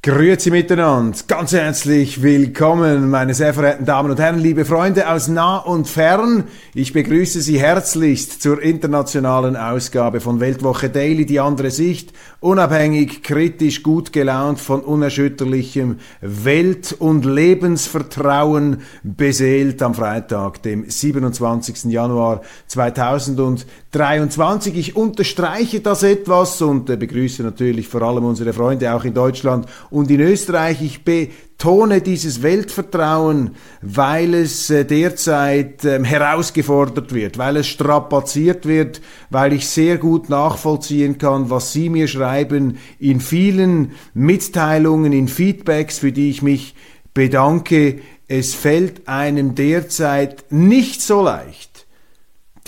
Grüezi miteinander, ganz herzlich willkommen, meine sehr verehrten Damen und Herren, liebe Freunde aus nah und fern. Ich begrüße Sie herzlichst zur internationalen Ausgabe von Weltwoche Daily, die andere Sicht, unabhängig, kritisch, gut gelaunt, von unerschütterlichem Welt- und Lebensvertrauen beseelt am Freitag, dem 27. Januar 2023. Ich unterstreiche das etwas und begrüße natürlich vor allem unsere Freunde auch in Deutschland und in Österreich. Ich betone dieses Weltvertrauen, weil es äh, derzeit ähm, herausgefordert wird, weil es strapaziert wird, weil ich sehr gut nachvollziehen kann, was Sie mir schreiben in vielen Mitteilungen, in Feedbacks, für die ich mich bedanke. Es fällt einem derzeit nicht so leicht,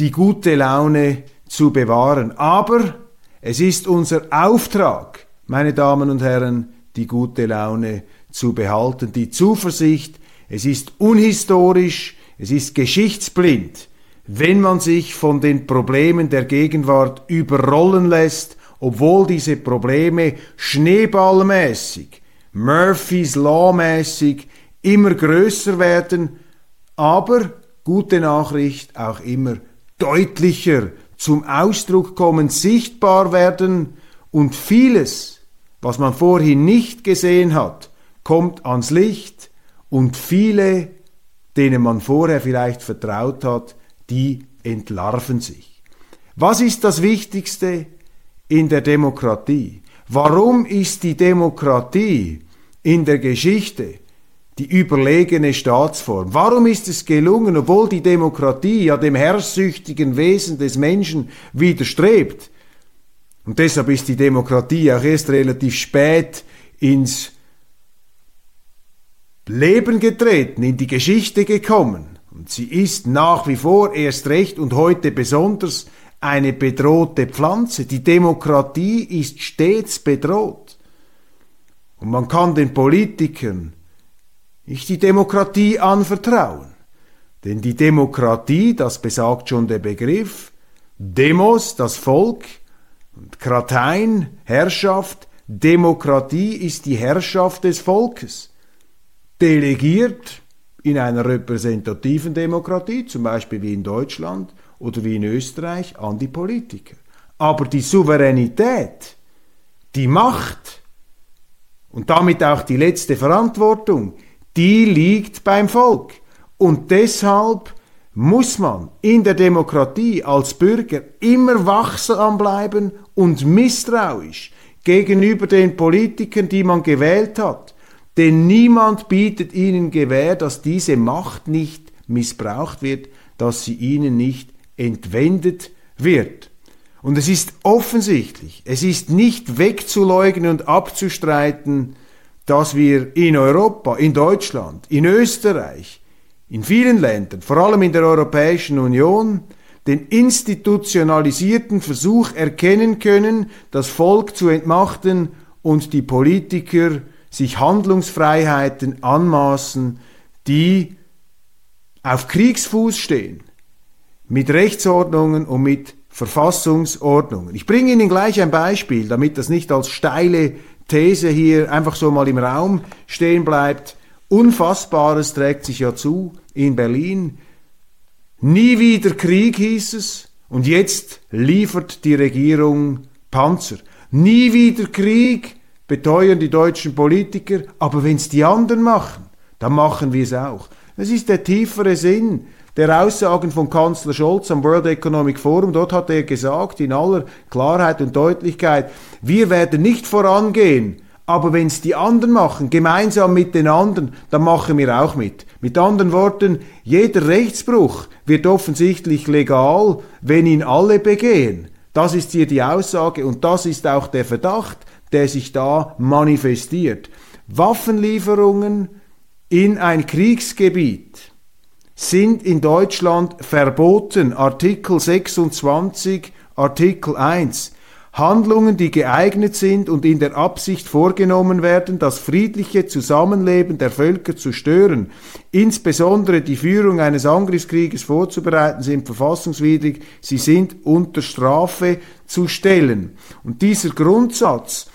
die gute Laune zu bewahren. Aber es ist unser Auftrag, meine Damen und Herren, die gute Laune zu behalten, die Zuversicht. Es ist unhistorisch, es ist geschichtsblind, wenn man sich von den Problemen der Gegenwart überrollen lässt, obwohl diese Probleme schneeballmäßig, Murphys Law mäßig immer größer werden, aber gute Nachricht auch immer deutlicher zum Ausdruck kommen, sichtbar werden und vieles was man vorhin nicht gesehen hat, kommt ans Licht und viele, denen man vorher vielleicht vertraut hat, die entlarven sich. Was ist das Wichtigste in der Demokratie? Warum ist die Demokratie in der Geschichte die überlegene Staatsform? Warum ist es gelungen, obwohl die Demokratie ja dem herrschsüchtigen Wesen des Menschen widerstrebt, und deshalb ist die Demokratie auch erst relativ spät ins Leben getreten, in die Geschichte gekommen. Und sie ist nach wie vor erst recht und heute besonders eine bedrohte Pflanze. Die Demokratie ist stets bedroht. Und man kann den Politikern nicht die Demokratie anvertrauen. Denn die Demokratie, das besagt schon der Begriff, Demos, das Volk, und Kratein, Herrschaft, Demokratie ist die Herrschaft des Volkes. Delegiert in einer repräsentativen Demokratie, zum Beispiel wie in Deutschland oder wie in Österreich, an die Politiker. Aber die Souveränität, die Macht und damit auch die letzte Verantwortung, die liegt beim Volk. Und deshalb muss man in der Demokratie als Bürger immer wachsam bleiben und misstrauisch gegenüber den Politikern, die man gewählt hat. Denn niemand bietet ihnen Gewähr, dass diese Macht nicht missbraucht wird, dass sie ihnen nicht entwendet wird. Und es ist offensichtlich, es ist nicht wegzuleugnen und abzustreiten, dass wir in Europa, in Deutschland, in Österreich, in vielen Ländern, vor allem in der Europäischen Union, den institutionalisierten Versuch erkennen können, das Volk zu entmachten und die Politiker sich Handlungsfreiheiten anmaßen, die auf Kriegsfuß stehen, mit Rechtsordnungen und mit Verfassungsordnungen. Ich bringe Ihnen gleich ein Beispiel, damit das nicht als steile These hier einfach so mal im Raum stehen bleibt. Unfassbares trägt sich ja zu in Berlin. Nie wieder Krieg hieß es und jetzt liefert die Regierung Panzer. Nie wieder Krieg beteuern die deutschen Politiker, aber wenn es die anderen machen, dann machen wir es auch. Das ist der tiefere Sinn der Aussagen von Kanzler Scholz am World Economic Forum. Dort hat er gesagt, in aller Klarheit und Deutlichkeit, wir werden nicht vorangehen, aber wenn es die anderen machen, gemeinsam mit den anderen, dann machen wir auch mit. Mit anderen Worten, jeder Rechtsbruch wird offensichtlich legal, wenn ihn alle begehen. Das ist hier die Aussage und das ist auch der Verdacht, der sich da manifestiert. Waffenlieferungen in ein Kriegsgebiet sind in Deutschland verboten. Artikel 26, Artikel 1. Handlungen, die geeignet sind und in der Absicht vorgenommen werden, das friedliche Zusammenleben der Völker zu stören, insbesondere die Führung eines Angriffskrieges vorzubereiten, sind verfassungswidrig, sie sind unter Strafe zu stellen. Und dieser Grundsatz,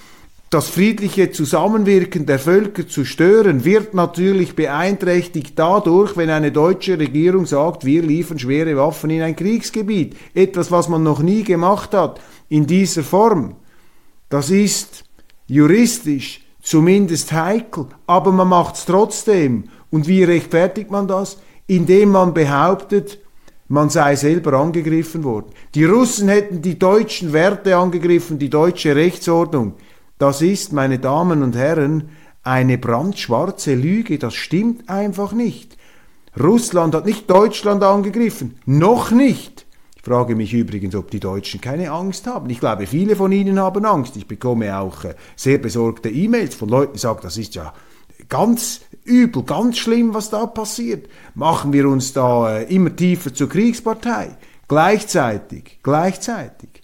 das friedliche Zusammenwirken der Völker zu stören, wird natürlich beeinträchtigt dadurch, wenn eine deutsche Regierung sagt, wir liefern schwere Waffen in ein Kriegsgebiet. Etwas, was man noch nie gemacht hat in dieser Form. Das ist juristisch zumindest heikel, aber man macht es trotzdem. Und wie rechtfertigt man das? Indem man behauptet, man sei selber angegriffen worden. Die Russen hätten die deutschen Werte angegriffen, die deutsche Rechtsordnung. Das ist, meine Damen und Herren, eine brandschwarze Lüge. Das stimmt einfach nicht. Russland hat nicht Deutschland angegriffen. Noch nicht frage mich übrigens, ob die Deutschen keine Angst haben. Ich glaube, viele von ihnen haben Angst. Ich bekomme auch äh, sehr besorgte E-Mails von Leuten, die sagen, das ist ja ganz übel, ganz schlimm, was da passiert. Machen wir uns da äh, immer tiefer zur Kriegspartei. Gleichzeitig, gleichzeitig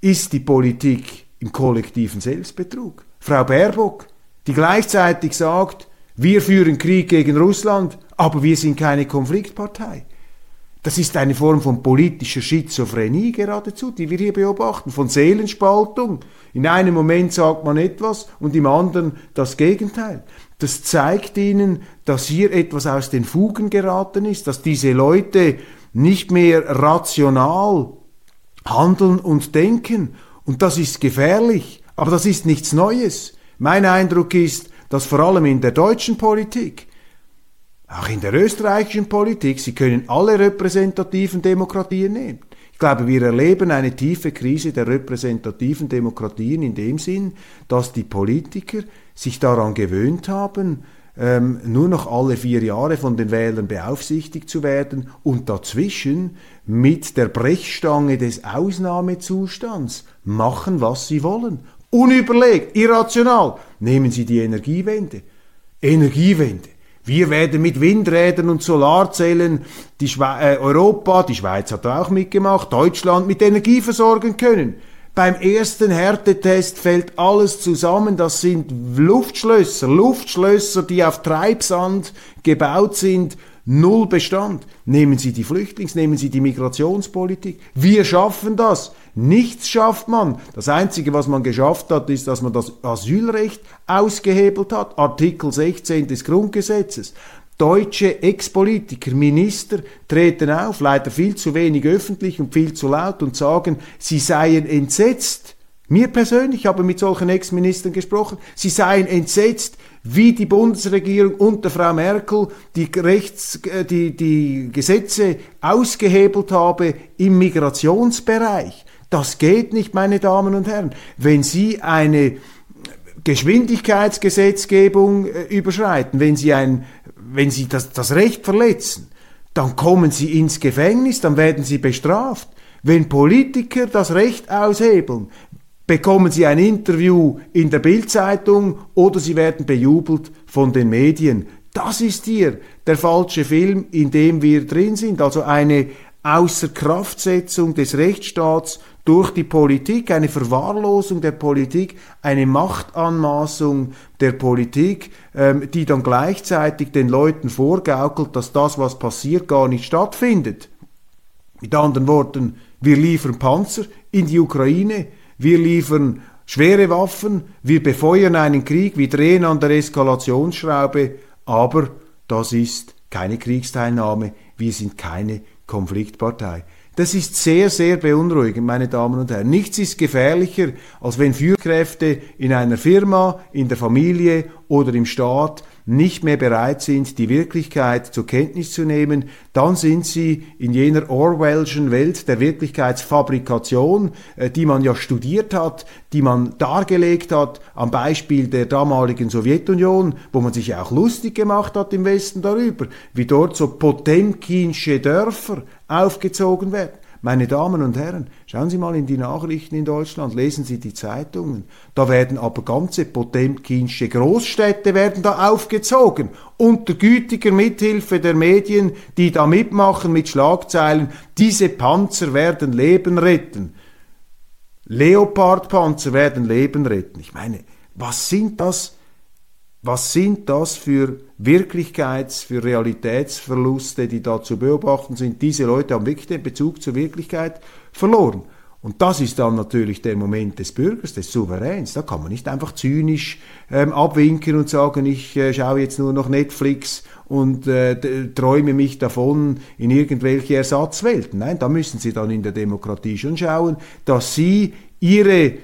ist die Politik im kollektiven Selbstbetrug. Frau Baerbock, die gleichzeitig sagt, wir führen Krieg gegen Russland, aber wir sind keine Konfliktpartei. Das ist eine Form von politischer Schizophrenie geradezu, die wir hier beobachten, von Seelenspaltung. In einem Moment sagt man etwas und im anderen das Gegenteil. Das zeigt ihnen, dass hier etwas aus den Fugen geraten ist, dass diese Leute nicht mehr rational handeln und denken. Und das ist gefährlich, aber das ist nichts Neues. Mein Eindruck ist, dass vor allem in der deutschen Politik auch in der österreichischen Politik, Sie können alle repräsentativen Demokratien nehmen. Ich glaube, wir erleben eine tiefe Krise der repräsentativen Demokratien in dem Sinn, dass die Politiker sich daran gewöhnt haben, ähm, nur noch alle vier Jahre von den Wählern beaufsichtigt zu werden und dazwischen mit der Brechstange des Ausnahmezustands machen, was sie wollen. Unüberlegt, irrational. Nehmen Sie die Energiewende. Energiewende. Wir werden mit Windrädern und Solarzellen die äh, Europa, die Schweiz hat auch mitgemacht, Deutschland mit Energie versorgen können. Beim ersten Härtetest fällt alles zusammen. Das sind Luftschlösser, Luftschlösser, die auf Treibsand gebaut sind. Null Bestand. Nehmen Sie die Flüchtlings, nehmen Sie die Migrationspolitik. Wir schaffen das. Nichts schafft man. Das Einzige, was man geschafft hat, ist, dass man das Asylrecht ausgehebelt hat. Artikel 16 des Grundgesetzes. Deutsche Ex-Politiker, Minister treten auf, leider viel zu wenig öffentlich und viel zu laut und sagen, sie seien entsetzt. Mir persönlich, ich habe mit solchen Ex-Ministern gesprochen, sie seien entsetzt, wie die Bundesregierung unter Frau Merkel die, Rechts, äh, die, die Gesetze ausgehebelt habe im Migrationsbereich. Das geht nicht, meine Damen und Herren. Wenn Sie eine Geschwindigkeitsgesetzgebung äh, überschreiten, wenn Sie, ein, wenn Sie das, das Recht verletzen, dann kommen Sie ins Gefängnis, dann werden Sie bestraft. Wenn Politiker das Recht aushebeln, bekommen Sie ein Interview in der Bildzeitung oder Sie werden bejubelt von den Medien. Das ist hier der falsche Film, in dem wir drin sind. Also eine Außerkraftsetzung des Rechtsstaats durch die Politik, eine Verwahrlosung der Politik, eine Machtanmaßung der Politik, ähm, die dann gleichzeitig den Leuten vorgaukelt, dass das, was passiert, gar nicht stattfindet. Mit anderen Worten, wir liefern Panzer in die Ukraine, wir liefern schwere Waffen, wir befeuern einen Krieg, wir drehen an der Eskalationsschraube, aber das ist keine Kriegsteilnahme, wir sind keine Konfliktpartei. Das ist sehr, sehr beunruhigend, meine Damen und Herren. Nichts ist gefährlicher, als wenn Führkräfte in einer Firma, in der Familie oder im Staat nicht mehr bereit sind, die Wirklichkeit zur Kenntnis zu nehmen, dann sind sie in jener Orwellschen Welt der Wirklichkeitsfabrikation, äh, die man ja studiert hat, die man dargelegt hat am Beispiel der damaligen Sowjetunion, wo man sich auch lustig gemacht hat im Westen darüber, wie dort so Potemkinsche Dörfer aufgezogen werden. Meine Damen und Herren, schauen Sie mal in die Nachrichten in Deutschland, lesen Sie die Zeitungen. Da werden aber ganze Potemkinsche Großstädte werden da aufgezogen, unter gütiger Mithilfe der Medien, die da mitmachen mit Schlagzeilen, diese Panzer werden Leben retten. Leopardpanzer werden Leben retten. Ich meine, was sind das was sind das für Wirklichkeits-, für Realitätsverluste, die da zu beobachten sind? Diese Leute haben wirklich den Bezug zur Wirklichkeit verloren. Und das ist dann natürlich der Moment des Bürgers, des Souveräns. Da kann man nicht einfach zynisch ähm, abwinken und sagen, ich äh, schaue jetzt nur noch Netflix und äh, träume mich davon in irgendwelche Ersatzwelten. Nein, da müssen Sie dann in der Demokratie schon schauen, dass Sie Ihre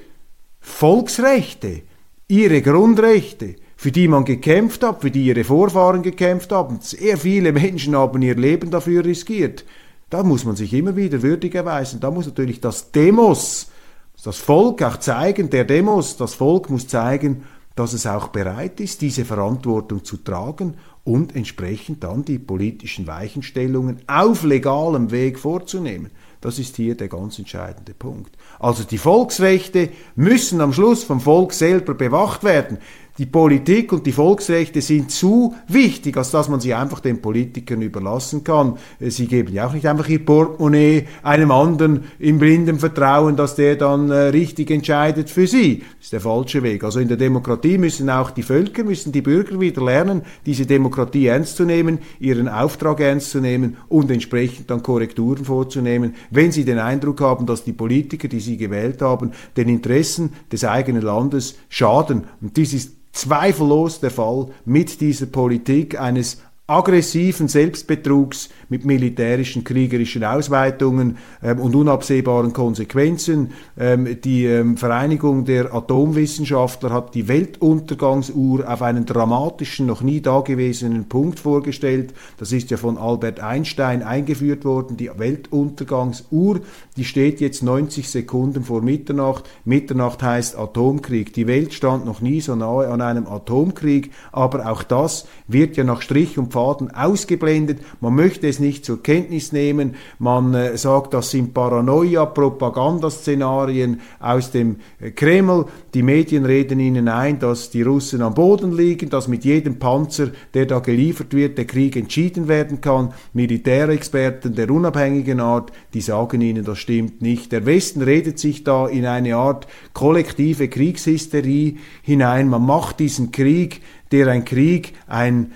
Volksrechte, Ihre Grundrechte, für die man gekämpft hat, für die ihre Vorfahren gekämpft haben. Sehr viele Menschen haben ihr Leben dafür riskiert. Da muss man sich immer wieder würdig erweisen. Da muss natürlich das Demos, das Volk auch zeigen, der Demos, das Volk muss zeigen, dass es auch bereit ist, diese Verantwortung zu tragen und entsprechend dann die politischen Weichenstellungen auf legalem Weg vorzunehmen. Das ist hier der ganz entscheidende Punkt. Also die Volksrechte müssen am Schluss vom Volk selber bewacht werden die Politik und die Volksrechte sind zu wichtig, als dass man sie einfach den Politikern überlassen kann. Äh, sie geben ja auch nicht einfach ihr Portemonnaie einem anderen im blinden Vertrauen, dass der dann äh, richtig entscheidet für sie. Das ist der falsche Weg. Also in der Demokratie müssen auch die Völker, müssen die Bürger wieder lernen, diese Demokratie ernst zu nehmen, ihren Auftrag ernst zu nehmen und entsprechend dann Korrekturen vorzunehmen, wenn sie den Eindruck haben, dass die Politiker, die sie gewählt haben, den Interessen des eigenen Landes schaden. Und dies ist zweifellos der Fall mit dieser Politik eines aggressiven Selbstbetrugs mit militärischen, kriegerischen Ausweitungen ähm, und unabsehbaren Konsequenzen. Ähm, die ähm, Vereinigung der Atomwissenschaftler hat die Weltuntergangsuhr auf einen dramatischen, noch nie dagewesenen Punkt vorgestellt. Das ist ja von Albert Einstein eingeführt worden. Die Weltuntergangsuhr, die steht jetzt 90 Sekunden vor Mitternacht. Mitternacht heißt Atomkrieg. Die Welt stand noch nie so nahe an einem Atomkrieg, aber auch das wird ja nach Strich und Faden ausgeblendet. Man möchte es nicht zur Kenntnis nehmen. Man äh, sagt, das sind Paranoia, Propagandaszenarien aus dem äh, Kreml. Die Medien reden ihnen ein, dass die Russen am Boden liegen, dass mit jedem Panzer, der da geliefert wird, der Krieg entschieden werden kann. Militärexperten der unabhängigen Art, die sagen ihnen, das stimmt nicht. Der Westen redet sich da in eine Art kollektive Kriegshysterie hinein. Man macht diesen Krieg der ein Krieg, ein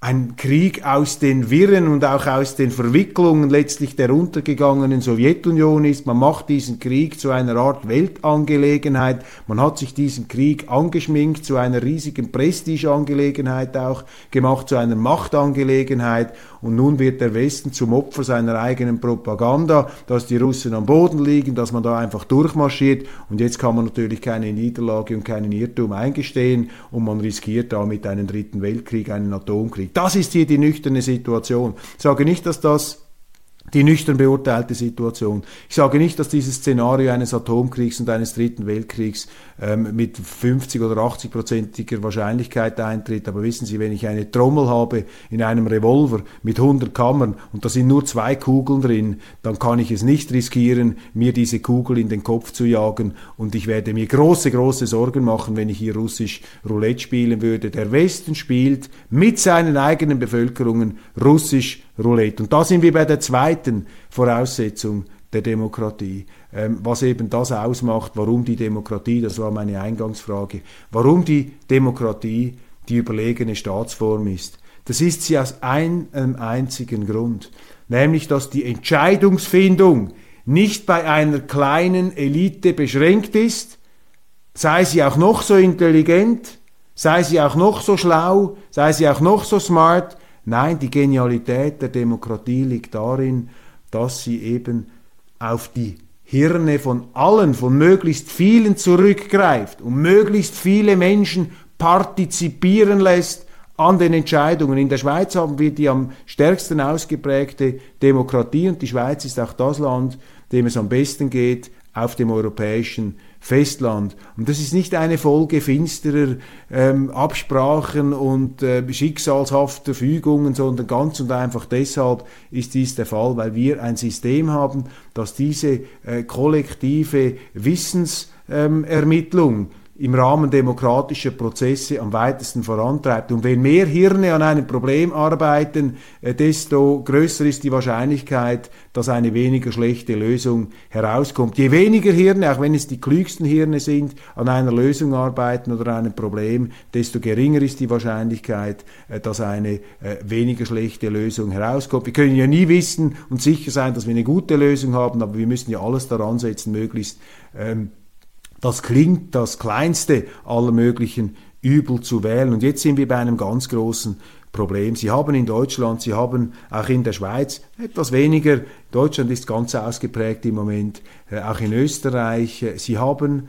ein Krieg aus den Wirren und auch aus den Verwicklungen letztlich der untergegangenen Sowjetunion ist. Man macht diesen Krieg zu einer Art Weltangelegenheit. Man hat sich diesen Krieg angeschminkt zu einer riesigen Prestigeangelegenheit auch gemacht, zu einer Machtangelegenheit. Und nun wird der Westen zum Opfer seiner eigenen Propaganda, dass die Russen am Boden liegen, dass man da einfach durchmarschiert. Und jetzt kann man natürlich keine Niederlage und keinen Irrtum eingestehen und man riskiert damit einen dritten Weltkrieg, einen Atomkrieg. Das ist hier die nüchterne Situation. Ich sage nicht, dass das die nüchtern beurteilte Situation. Ich sage nicht, dass dieses Szenario eines Atomkriegs und eines dritten Weltkriegs ähm, mit 50 oder 80 prozentiger Wahrscheinlichkeit eintritt, aber wissen Sie, wenn ich eine Trommel habe in einem Revolver mit 100 Kammern und da sind nur zwei Kugeln drin, dann kann ich es nicht riskieren, mir diese Kugel in den Kopf zu jagen und ich werde mir große, große Sorgen machen, wenn ich hier russisch Roulette spielen würde. Der Westen spielt mit seinen eigenen Bevölkerungen russisch Roulette. Und da sind wir bei der zweiten Voraussetzung der Demokratie, ähm, was eben das ausmacht, warum die Demokratie, das war meine Eingangsfrage, warum die Demokratie die überlegene Staatsform ist. Das ist sie aus einem einzigen Grund, nämlich dass die Entscheidungsfindung nicht bei einer kleinen Elite beschränkt ist, sei sie auch noch so intelligent, sei sie auch noch so schlau, sei sie auch noch so smart, Nein, die Genialität der Demokratie liegt darin, dass sie eben auf die Hirne von allen, von möglichst vielen zurückgreift und möglichst viele Menschen partizipieren lässt an den Entscheidungen. In der Schweiz haben wir die am stärksten ausgeprägte Demokratie und die Schweiz ist auch das Land, dem es am besten geht auf dem europäischen Festland. Und das ist nicht eine Folge finsterer ähm, Absprachen und äh, schicksalshafter Fügungen, sondern ganz und einfach deshalb ist dies der Fall, weil wir ein System haben, das diese äh, kollektive Wissensermittlung ähm, im Rahmen demokratischer Prozesse am weitesten vorantreibt. Und wenn mehr Hirne an einem Problem arbeiten, äh, desto größer ist die Wahrscheinlichkeit, dass eine weniger schlechte Lösung herauskommt. Je weniger Hirne, auch wenn es die klügsten Hirne sind, an einer Lösung arbeiten oder einem Problem, desto geringer ist die Wahrscheinlichkeit, äh, dass eine äh, weniger schlechte Lösung herauskommt. Wir können ja nie wissen und sicher sein, dass wir eine gute Lösung haben, aber wir müssen ja alles daran setzen, möglichst ähm, das klingt das kleinste aller möglichen Übel zu wählen. Und jetzt sind wir bei einem ganz großen Problem. Sie haben in Deutschland, Sie haben auch in der Schweiz etwas weniger. Deutschland ist ganz ausgeprägt im Moment, äh, auch in Österreich. Sie haben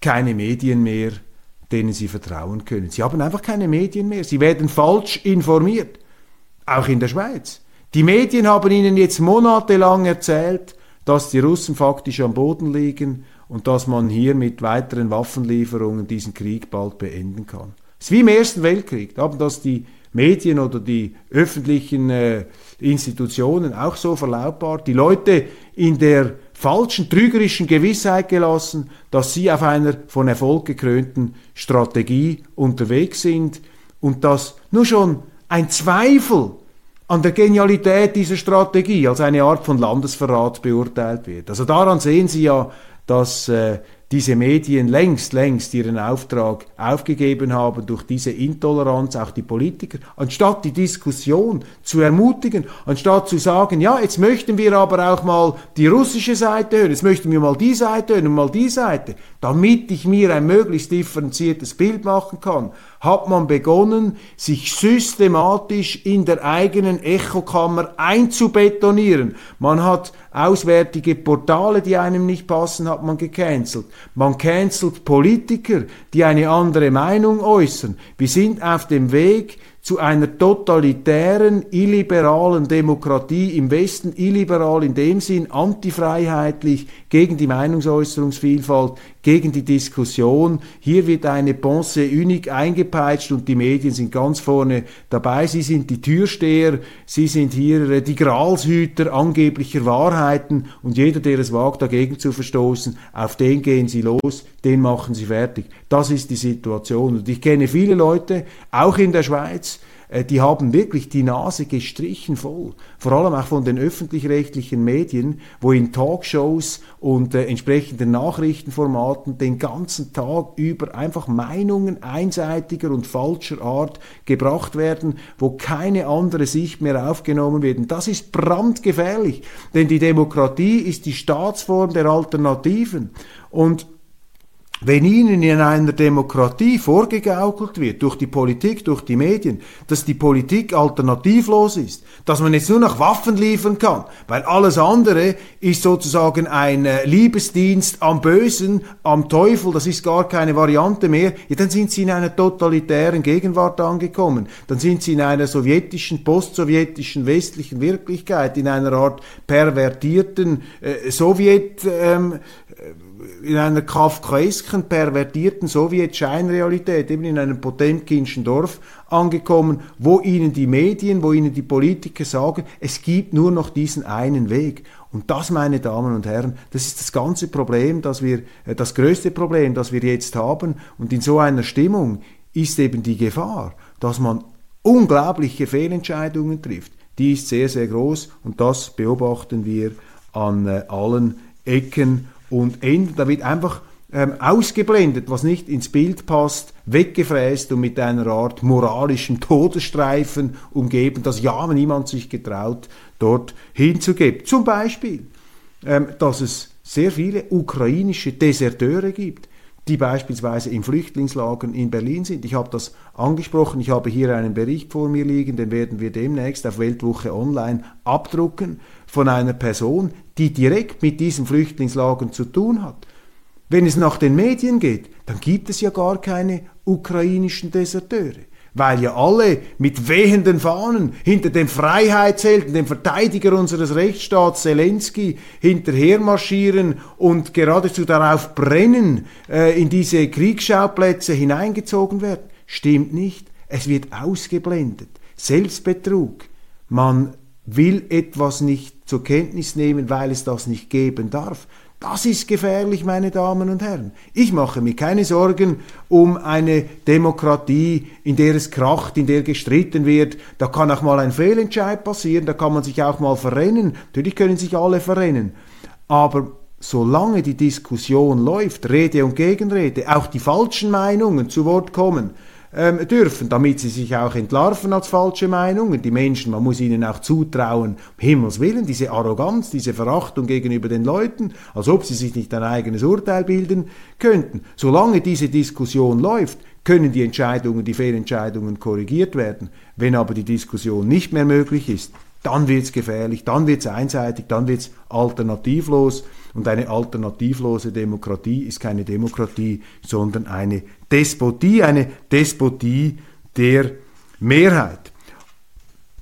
keine Medien mehr, denen sie vertrauen können. Sie haben einfach keine Medien mehr. Sie werden falsch informiert. Auch in der Schweiz. Die Medien haben ihnen jetzt monatelang erzählt, dass die Russen faktisch am Boden liegen und dass man hier mit weiteren Waffenlieferungen diesen Krieg bald beenden kann. Es ist wie im Ersten Weltkrieg. Da haben das die Medien oder die öffentlichen äh, Institutionen auch so verlautbart. Die Leute in der falschen, trügerischen Gewissheit gelassen, dass sie auf einer von Erfolg gekrönten Strategie unterwegs sind und dass nur schon ein Zweifel an der Genialität dieser Strategie als eine Art von Landesverrat beurteilt wird. Also daran sehen Sie ja, dass äh, diese Medien längst, längst ihren Auftrag aufgegeben haben durch diese Intoleranz, auch die Politiker, anstatt die Diskussion zu ermutigen, anstatt zu sagen, ja, jetzt möchten wir aber auch mal die russische Seite hören, jetzt möchten wir mal die Seite hören und mal die Seite, damit ich mir ein möglichst differenziertes Bild machen kann, hat man begonnen, sich systematisch in der eigenen Echokammer einzubetonieren. Man hat auswärtige Portale, die einem nicht passen, hat man gecancelt. Man cancelt Politiker, die eine andere Meinung äußern. Wir sind auf dem Weg zu einer totalitären, illiberalen Demokratie im Westen, illiberal in dem Sinn, antifreiheitlich, gegen die Meinungsäußerungsvielfalt, gegen die Diskussion. Hier wird eine Pensée unique eingepeitscht und die Medien sind ganz vorne dabei. Sie sind die Türsteher, sie sind hier äh, die Gralshüter angeblicher Wahrheiten und jeder, der es wagt, dagegen zu verstoßen, auf den gehen sie los, den machen sie fertig. Das ist die Situation. Und ich kenne viele Leute, auch in der Schweiz, äh, die haben wirklich die Nase gestrichen voll. Vor allem auch von den öffentlich-rechtlichen Medien, wo in Talkshows und äh, entsprechenden Nachrichtenformaten den ganzen Tag über einfach Meinungen einseitiger und falscher Art gebracht werden, wo keine andere Sicht mehr aufgenommen wird. Das ist brandgefährlich, denn die Demokratie ist die Staatsform der Alternativen. Und wenn Ihnen in einer Demokratie vorgegaukelt wird, durch die Politik, durch die Medien, dass die Politik alternativlos ist, dass man jetzt nur noch Waffen liefern kann, weil alles andere ist sozusagen ein äh, Liebesdienst am Bösen, am Teufel, das ist gar keine Variante mehr, ja, dann sind Sie in einer totalitären Gegenwart angekommen. Dann sind Sie in einer sowjetischen, postsowjetischen, westlichen Wirklichkeit, in einer Art pervertierten äh, Sowjet, ähm, in einer kafkaesken, pervertierten Sowjet-Scheinrealität, eben in einem Potemkinschen Dorf angekommen, wo ihnen die Medien, wo ihnen die Politiker sagen, es gibt nur noch diesen einen Weg. Und das, meine Damen und Herren, das ist das ganze Problem, das wir, äh, das größte Problem, das wir jetzt haben. Und in so einer Stimmung ist eben die Gefahr, dass man unglaubliche Fehlentscheidungen trifft. Die ist sehr, sehr groß und das beobachten wir an äh, allen Ecken und Enden. Da wird einfach ähm, ausgeblendet, was nicht ins Bild passt, weggefräst und mit einer Art moralischen Todesstreifen umgeben, dass ja niemand sich getraut, dort hinzugeben. Zum Beispiel, ähm, dass es sehr viele ukrainische Deserteure gibt, die beispielsweise in Flüchtlingslagern in Berlin sind. Ich habe das angesprochen, ich habe hier einen Bericht vor mir liegen, den werden wir demnächst auf Weltwoche Online abdrucken von einer Person, die direkt mit diesen Flüchtlingslagern zu tun hat. Wenn es nach den Medien geht, dann gibt es ja gar keine ukrainischen Deserteure weil ja alle mit wehenden Fahnen hinter dem Freiheitshelden, dem Verteidiger unseres Rechtsstaats Zelensky hinterher marschieren und geradezu darauf brennen, äh, in diese Kriegsschauplätze hineingezogen werden. Stimmt nicht. Es wird ausgeblendet. Selbstbetrug. Man will etwas nicht zur Kenntnis nehmen, weil es das nicht geben darf. Das ist gefährlich, meine Damen und Herren. Ich mache mir keine Sorgen um eine Demokratie, in der es kracht, in der gestritten wird. Da kann auch mal ein Fehlentscheid passieren, da kann man sich auch mal verrennen. Natürlich können sich alle verrennen. Aber solange die Diskussion läuft, Rede und Gegenrede, auch die falschen Meinungen zu Wort kommen, ähm, dürfen, damit sie sich auch entlarven als falsche Meinungen. Die Menschen, man muss ihnen auch zutrauen, um Himmels Willen, diese Arroganz, diese Verachtung gegenüber den Leuten, als ob sie sich nicht ein eigenes Urteil bilden könnten. Solange diese Diskussion läuft, können die Entscheidungen, die Fehlentscheidungen korrigiert werden. Wenn aber die Diskussion nicht mehr möglich ist, dann wird es gefährlich, dann wird es einseitig, dann wird es alternativlos. Und eine alternativlose Demokratie ist keine Demokratie, sondern eine Despotie, eine Despotie der Mehrheit.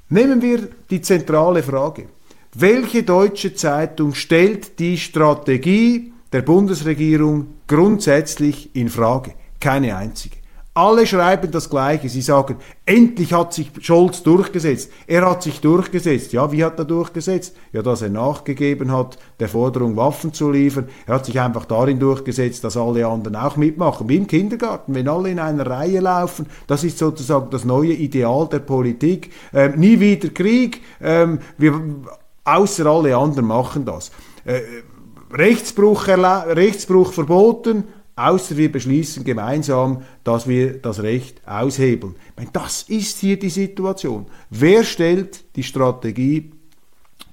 Nehmen wir die zentrale Frage. Welche deutsche Zeitung stellt die Strategie der Bundesregierung grundsätzlich in Frage? Keine einzige. Alle schreiben das Gleiche. Sie sagen, endlich hat sich Scholz durchgesetzt. Er hat sich durchgesetzt. Ja, wie hat er durchgesetzt? Ja, dass er nachgegeben hat, der Forderung Waffen zu liefern. Er hat sich einfach darin durchgesetzt, dass alle anderen auch mitmachen. Wie im Kindergarten, wenn alle in einer Reihe laufen. Das ist sozusagen das neue Ideal der Politik. Ähm, nie wieder Krieg. Ähm, wir, außer alle anderen machen das. Äh, Rechtsbruch, Rechtsbruch verboten, außer wir beschließen gemeinsam, dass wir das Recht aushebeln. Meine, das ist hier die Situation. Wer stellt die Strategie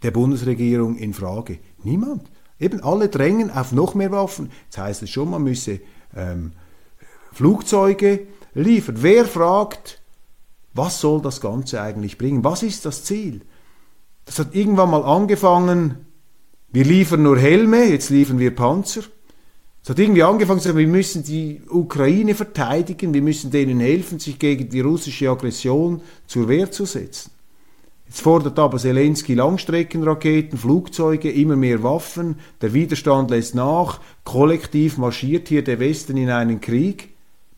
der Bundesregierung in Frage? Niemand. Eben alle drängen auf noch mehr Waffen. Jetzt heißt es schon, man müsse ähm, Flugzeuge liefern. Wer fragt, was soll das Ganze eigentlich bringen? Was ist das Ziel? Das hat irgendwann mal angefangen, wir liefern nur Helme, jetzt liefern wir Panzer. Es hat irgendwie angefangen zu sagen, wir müssen die Ukraine verteidigen, wir müssen denen helfen, sich gegen die russische Aggression zur Wehr zu setzen. Jetzt fordert aber Zelensky Langstreckenraketen, Flugzeuge, immer mehr Waffen, der Widerstand lässt nach, kollektiv marschiert hier der Westen in einen Krieg.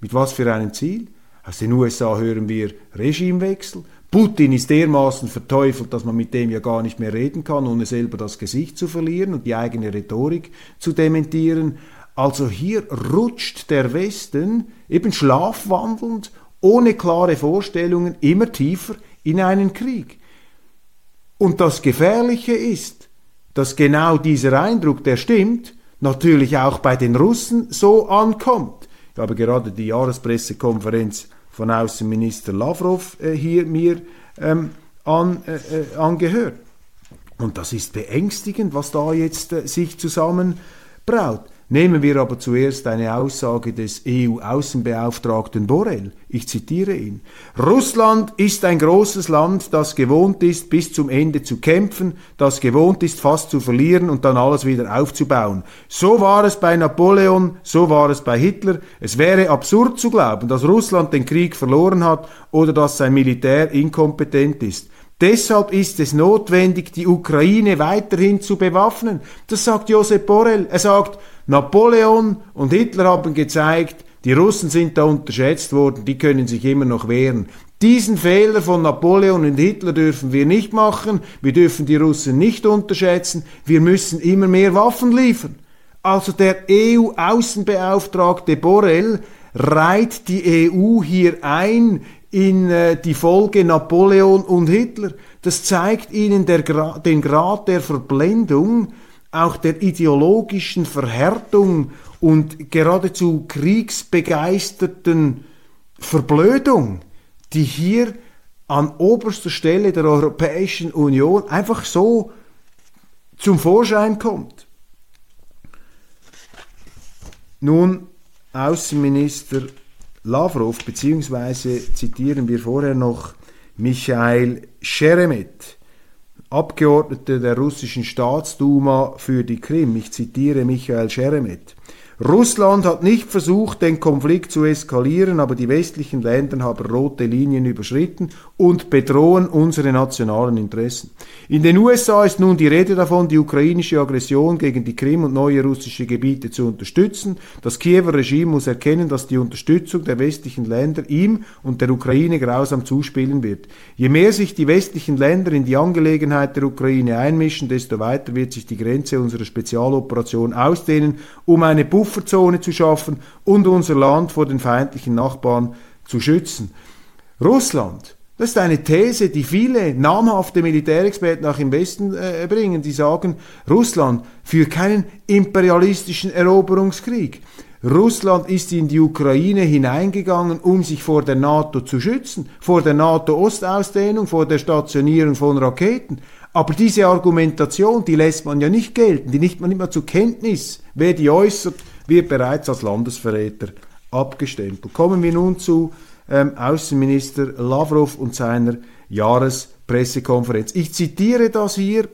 Mit was für einem Ziel? Aus den USA hören wir Regimewechsel. Putin ist dermaßen verteufelt, dass man mit dem ja gar nicht mehr reden kann, ohne selber das Gesicht zu verlieren und die eigene Rhetorik zu dementieren. Also hier rutscht der Westen eben schlafwandelnd, ohne klare Vorstellungen, immer tiefer in einen Krieg. Und das Gefährliche ist, dass genau dieser Eindruck, der stimmt, natürlich auch bei den Russen so ankommt. Ich habe gerade die Jahrespressekonferenz von Außenminister Lavrov äh, hier mir ähm, an, äh, äh angehört. Und das ist beängstigend, was da jetzt äh, sich zusammenbraut. Nehmen wir aber zuerst eine Aussage des EU-Außenbeauftragten Borrell. Ich zitiere ihn. Russland ist ein großes Land, das gewohnt ist, bis zum Ende zu kämpfen, das gewohnt ist, fast zu verlieren und dann alles wieder aufzubauen. So war es bei Napoleon, so war es bei Hitler. Es wäre absurd zu glauben, dass Russland den Krieg verloren hat oder dass sein Militär inkompetent ist. Deshalb ist es notwendig, die Ukraine weiterhin zu bewaffnen. Das sagt Josep Borrell. Er sagt, Napoleon und Hitler haben gezeigt, die Russen sind da unterschätzt worden, die können sich immer noch wehren. Diesen Fehler von Napoleon und Hitler dürfen wir nicht machen, wir dürfen die Russen nicht unterschätzen, wir müssen immer mehr Waffen liefern. Also der EU-Außenbeauftragte Borrell reiht die EU hier ein in äh, die Folge Napoleon und Hitler. Das zeigt ihnen der, den Grad der Verblendung, auch der ideologischen Verhärtung und geradezu kriegsbegeisterten Verblödung, die hier an oberster Stelle der Europäischen Union einfach so zum Vorschein kommt. Nun, Außenminister Lavrov, beziehungsweise zitieren wir vorher noch Michael Sheremet, Abgeordneter der russischen Staatsduma für die Krim. Ich zitiere Michael Sheremet. Russland hat nicht versucht, den Konflikt zu eskalieren, aber die westlichen Länder haben rote Linien überschritten und bedrohen unsere nationalen Interessen. In den USA ist nun die Rede davon, die ukrainische Aggression gegen die Krim und neue russische Gebiete zu unterstützen. Das Kiewer Regime muss erkennen, dass die Unterstützung der westlichen Länder ihm und der Ukraine grausam zuspielen wird. Je mehr sich die westlichen Länder in die Angelegenheit der Ukraine einmischen, desto weiter wird sich die Grenze unserer Spezialoperation ausdehnen, um eine Buffer Pufferzone zu schaffen und unser Land vor den feindlichen Nachbarn zu schützen. Russland, das ist eine These, die viele namhafte Militärexperten auch im Westen äh, bringen, die sagen, Russland führt keinen imperialistischen Eroberungskrieg. Russland ist in die Ukraine hineingegangen, um sich vor der NATO zu schützen, vor der NATO-Ostausdehnung, vor der Stationierung von Raketen. Aber diese Argumentation, die lässt man ja nicht gelten, die nimmt man immer zur Kenntnis. Wer die äußert, wird bereits als Landesverräter abgestempelt. Kommen wir nun zu ähm, Außenminister Lavrov und seiner Jahrespressekonferenz. Ich zitiere das hier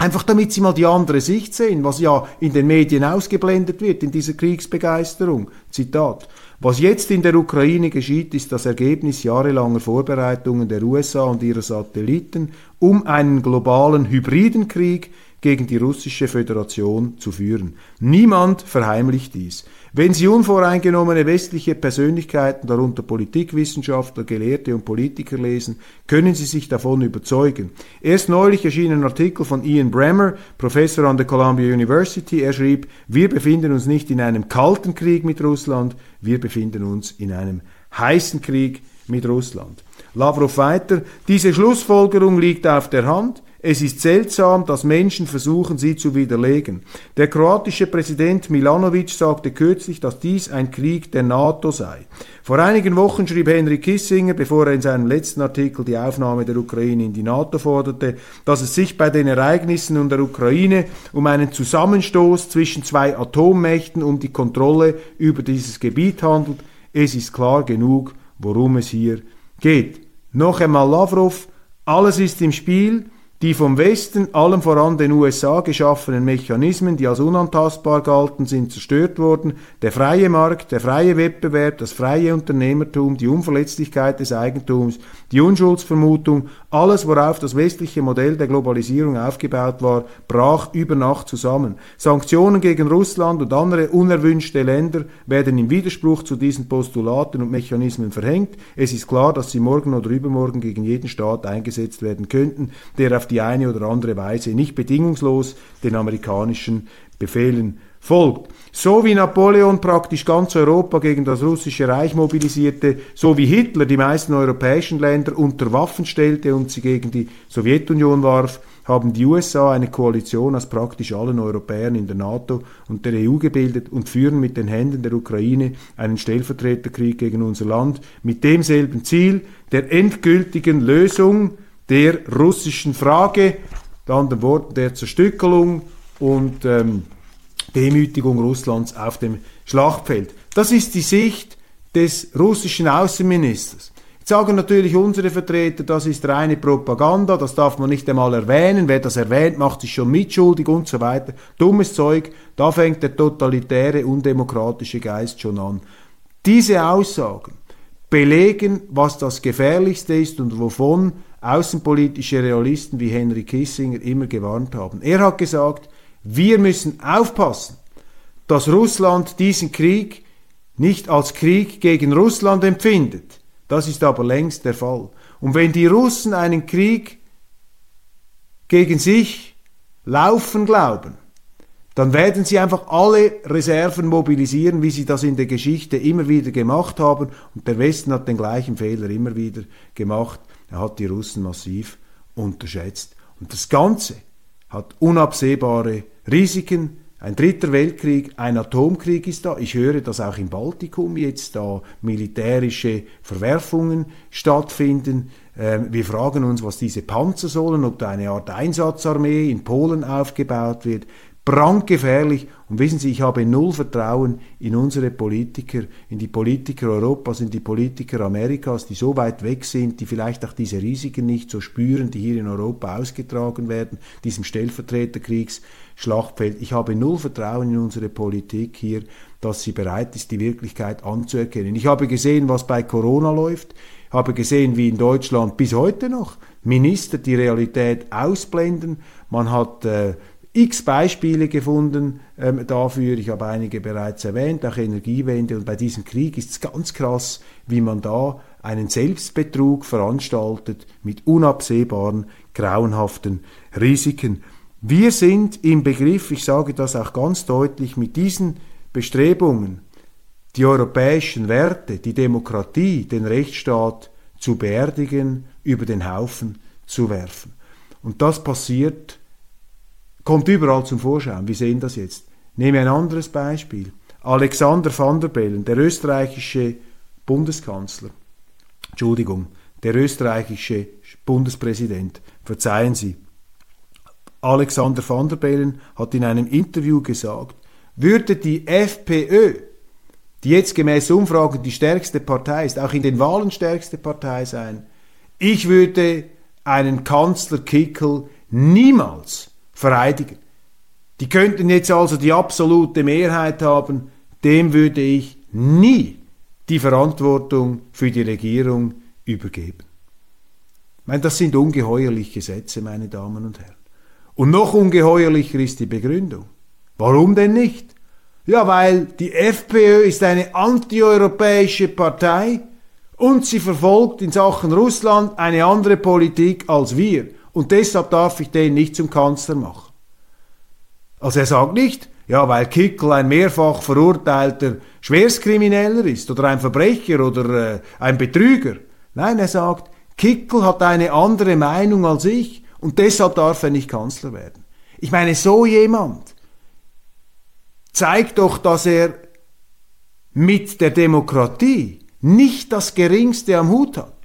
Einfach damit Sie mal die andere Sicht sehen, was ja in den Medien ausgeblendet wird, in dieser Kriegsbegeisterung. Zitat. Was jetzt in der Ukraine geschieht, ist das Ergebnis jahrelanger Vorbereitungen der USA und ihrer Satelliten, um einen globalen hybriden Krieg gegen die russische Föderation zu führen. Niemand verheimlicht dies. Wenn Sie unvoreingenommene westliche Persönlichkeiten, darunter Politikwissenschaftler, Gelehrte und Politiker lesen, können Sie sich davon überzeugen. Erst neulich erschien ein Artikel von Ian Bremmer, Professor an der Columbia University. Er schrieb, wir befinden uns nicht in einem kalten Krieg mit Russland, wir befinden uns in einem heißen Krieg mit Russland. Lavrov weiter, diese Schlussfolgerung liegt auf der Hand. Es ist seltsam, dass Menschen versuchen, sie zu widerlegen. Der kroatische Präsident Milanovic sagte kürzlich, dass dies ein Krieg der NATO sei. Vor einigen Wochen schrieb Henry Kissinger, bevor er in seinem letzten Artikel die Aufnahme der Ukraine in die NATO forderte, dass es sich bei den Ereignissen in der Ukraine um einen Zusammenstoß zwischen zwei Atommächten um die Kontrolle über dieses Gebiet handelt. Es ist klar genug, worum es hier geht. Noch einmal Lavrov, alles ist im Spiel, die vom Westen, allem voran den USA, geschaffenen Mechanismen, die als unantastbar galten, sind zerstört worden. Der freie Markt, der freie Wettbewerb, das freie Unternehmertum, die Unverletzlichkeit des Eigentums, die Unschuldsvermutung, alles, worauf das westliche Modell der Globalisierung aufgebaut war, brach über Nacht zusammen. Sanktionen gegen Russland und andere unerwünschte Länder werden im Widerspruch zu diesen Postulaten und Mechanismen verhängt. Es ist klar, dass sie morgen oder übermorgen gegen jeden Staat eingesetzt werden könnten, der auf die eine oder andere Weise nicht bedingungslos den amerikanischen Befehlen folgt. So wie Napoleon praktisch ganz Europa gegen das russische Reich mobilisierte, so wie Hitler die meisten europäischen Länder unter Waffen stellte und sie gegen die Sowjetunion warf, haben die USA eine Koalition aus praktisch allen Europäern in der NATO und der EU gebildet und führen mit den Händen der Ukraine einen Stellvertreterkrieg gegen unser Land mit demselben Ziel der endgültigen Lösung der russischen Frage, mit anderen Worten der Zerstückelung und ähm, Demütigung Russlands auf dem Schlachtfeld. Das ist die Sicht des russischen Außenministers. Jetzt sagen natürlich unsere Vertreter, das ist reine Propaganda, das darf man nicht einmal erwähnen, wer das erwähnt, macht sich schon mitschuldig und so weiter. Dummes Zeug, da fängt der totalitäre, undemokratische Geist schon an. Diese Aussagen belegen, was das Gefährlichste ist und wovon außenpolitische Realisten wie Henry Kissinger immer gewarnt haben. Er hat gesagt, wir müssen aufpassen, dass Russland diesen Krieg nicht als Krieg gegen Russland empfindet. Das ist aber längst der Fall. Und wenn die Russen einen Krieg gegen sich laufen glauben, dann werden sie einfach alle Reserven mobilisieren, wie sie das in der Geschichte immer wieder gemacht haben. Und der Westen hat den gleichen Fehler immer wieder gemacht. Er hat die Russen massiv unterschätzt. Und das Ganze hat unabsehbare Risiken. Ein dritter Weltkrieg, ein Atomkrieg ist da. Ich höre, dass auch im Baltikum jetzt da militärische Verwerfungen stattfinden. Ähm, wir fragen uns, was diese Panzer sollen, ob da eine Art Einsatzarmee in Polen aufgebaut wird brandgefährlich. Und wissen Sie, ich habe null Vertrauen in unsere Politiker, in die Politiker Europas, in die Politiker Amerikas, die so weit weg sind, die vielleicht auch diese Risiken nicht so spüren, die hier in Europa ausgetragen werden, diesem Stellvertreterkriegsschlachtfeld. Ich habe null Vertrauen in unsere Politik hier, dass sie bereit ist, die Wirklichkeit anzuerkennen. Ich habe gesehen, was bei Corona läuft. Habe gesehen, wie in Deutschland bis heute noch Minister die Realität ausblenden. Man hat äh, x Beispiele gefunden ähm, dafür. Ich habe einige bereits erwähnt, auch Energiewende. Und bei diesem Krieg ist es ganz krass, wie man da einen Selbstbetrug veranstaltet mit unabsehbaren, grauenhaften Risiken. Wir sind im Begriff, ich sage das auch ganz deutlich, mit diesen Bestrebungen, die europäischen Werte, die Demokratie, den Rechtsstaat zu beerdigen, über den Haufen zu werfen. Und das passiert kommt überall zum Vorschein. Wir sehen das jetzt. Nehme ein anderes Beispiel. Alexander van der Bellen, der österreichische Bundeskanzler, Entschuldigung, der österreichische Bundespräsident, verzeihen Sie. Alexander van der Bellen hat in einem Interview gesagt, würde die FPÖ, die jetzt gemäß Umfragen die stärkste Partei ist, auch in den Wahlen stärkste Partei sein, ich würde einen Kanzler Kickel niemals vereidigen. Die könnten jetzt also die absolute Mehrheit haben, dem würde ich nie die Verantwortung für die Regierung übergeben. Meine, das sind ungeheuerliche Sätze, meine Damen und Herren. Und noch ungeheuerlicher ist die Begründung. Warum denn nicht? Ja, weil die FPÖ ist eine antieuropäische Partei und sie verfolgt in Sachen Russland eine andere Politik als wir und deshalb darf ich den nicht zum Kanzler machen. Also er sagt nicht, ja, weil Kickel ein mehrfach verurteilter Schwerstkrimineller ist oder ein Verbrecher oder äh, ein Betrüger. Nein, er sagt, Kickel hat eine andere Meinung als ich und deshalb darf er nicht Kanzler werden. Ich meine, so jemand zeigt doch, dass er mit der Demokratie nicht das Geringste am Hut hat,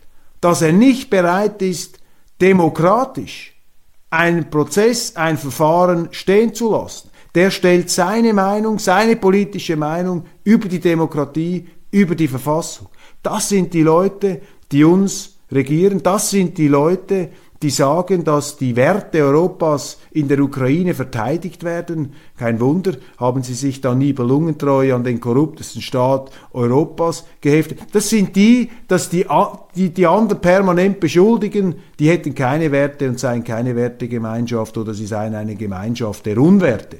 dass er nicht bereit ist, demokratisch einen Prozess, ein Verfahren stehen zu lassen. Der stellt seine Meinung, seine politische Meinung über die Demokratie, über die Verfassung. Das sind die Leute, die uns regieren. Das sind die Leute, die sagen, dass die Werte Europas in der Ukraine verteidigt werden. Kein Wunder, haben sie sich da nibelungentreu an den korruptesten Staat Europas geheftet. Das sind die, dass die, die, die anderen permanent beschuldigen, die hätten keine Werte und seien keine Wertegemeinschaft oder sie seien eine Gemeinschaft der Unwerte.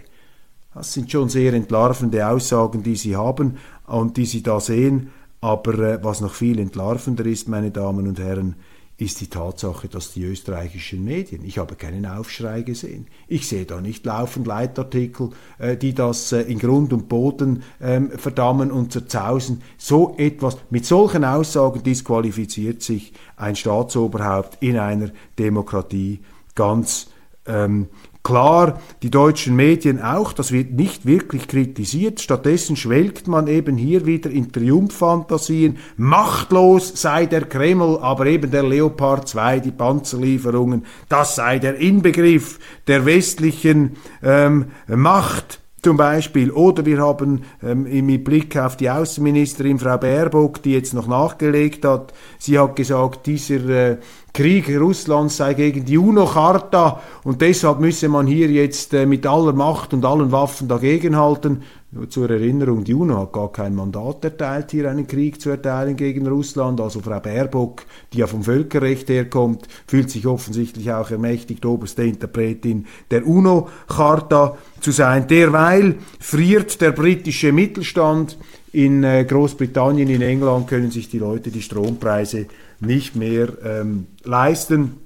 Das sind schon sehr entlarvende Aussagen, die sie haben und die sie da sehen. Aber äh, was noch viel entlarvender ist, meine Damen und Herren, ist die Tatsache, dass die österreichischen Medien, ich habe keinen Aufschrei gesehen. Ich sehe da nicht laufend Leitartikel, äh, die das äh, in Grund und Boden ähm, verdammen und zerzausen. So etwas, mit solchen Aussagen disqualifiziert sich ein Staatsoberhaupt in einer Demokratie ganz ähm, Klar, die deutschen Medien auch, das wird nicht wirklich kritisiert. Stattdessen schwelgt man eben hier wieder in Triumphfantasien. Machtlos sei der Kreml, aber eben der Leopard 2, die Panzerlieferungen, das sei der Inbegriff der westlichen ähm, Macht zum Beispiel. Oder wir haben ähm, mit Blick auf die Außenministerin Frau Baerbock, die jetzt noch nachgelegt hat, sie hat gesagt, dieser äh, Krieg Russlands sei gegen die UNO-Charta und deshalb müsse man hier jetzt äh, mit aller Macht und allen Waffen dagegenhalten. Zur Erinnerung, die UNO hat gar kein Mandat erteilt, hier einen Krieg zu erteilen gegen Russland. Also Frau Baerbock, die ja vom Völkerrecht herkommt, fühlt sich offensichtlich auch ermächtigt, oberste Interpretin der UNO-Charta zu sein. Derweil friert der britische Mittelstand. In äh, Großbritannien, in England können sich die Leute die Strompreise nicht mehr ähm, leisten.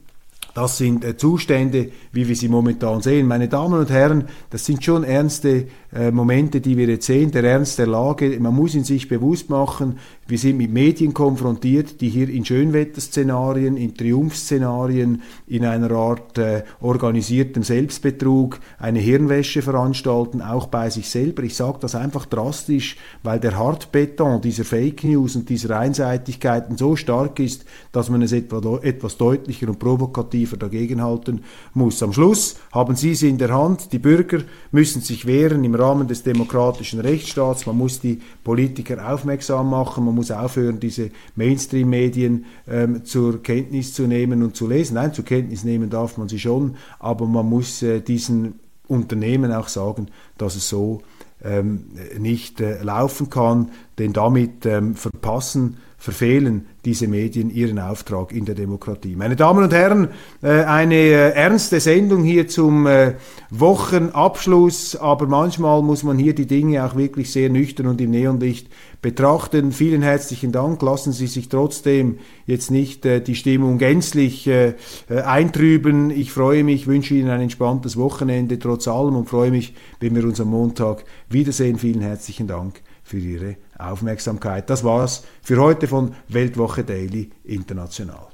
Das sind äh, Zustände, wie wir sie momentan sehen. Meine Damen und Herren, das sind schon ernste äh, Momente, die wir jetzt sehen, der Ernst der Lage. Man muss ihn sich bewusst machen, wir sind mit Medien konfrontiert, die hier in Schönwetterszenarien, in Triumphszenarien, in einer Art äh, organisiertem Selbstbetrug eine Hirnwäsche veranstalten, auch bei sich selber. Ich sage das einfach drastisch, weil der Hartbeton dieser Fake News und dieser Einseitigkeiten so stark ist, dass man es etwa, etwas deutlicher und provokativer dagegenhalten muss. Am Schluss haben Sie es in der Hand, die Bürger müssen sich wehren im Rahmen des demokratischen Rechtsstaats, man muss die Politiker aufmerksam machen, man muss aufhören, diese Mainstream-Medien ähm, zur Kenntnis zu nehmen und zu lesen. Nein, zur Kenntnis nehmen darf man sie schon, aber man muss äh, diesen Unternehmen auch sagen, dass es so ähm, nicht äh, laufen kann, denn damit ähm, verpassen verfehlen diese Medien ihren Auftrag in der Demokratie. Meine Damen und Herren, äh, eine äh, ernste Sendung hier zum äh, Wochenabschluss, aber manchmal muss man hier die Dinge auch wirklich sehr nüchtern und im Neonlicht betrachten. Vielen herzlichen Dank. Lassen Sie sich trotzdem jetzt nicht die Stimmung gänzlich eintrüben. Ich freue mich, wünsche Ihnen ein entspanntes Wochenende trotz allem und freue mich, wenn wir uns am Montag wiedersehen. Vielen herzlichen Dank für Ihre Aufmerksamkeit. Das war's für heute von Weltwoche Daily International.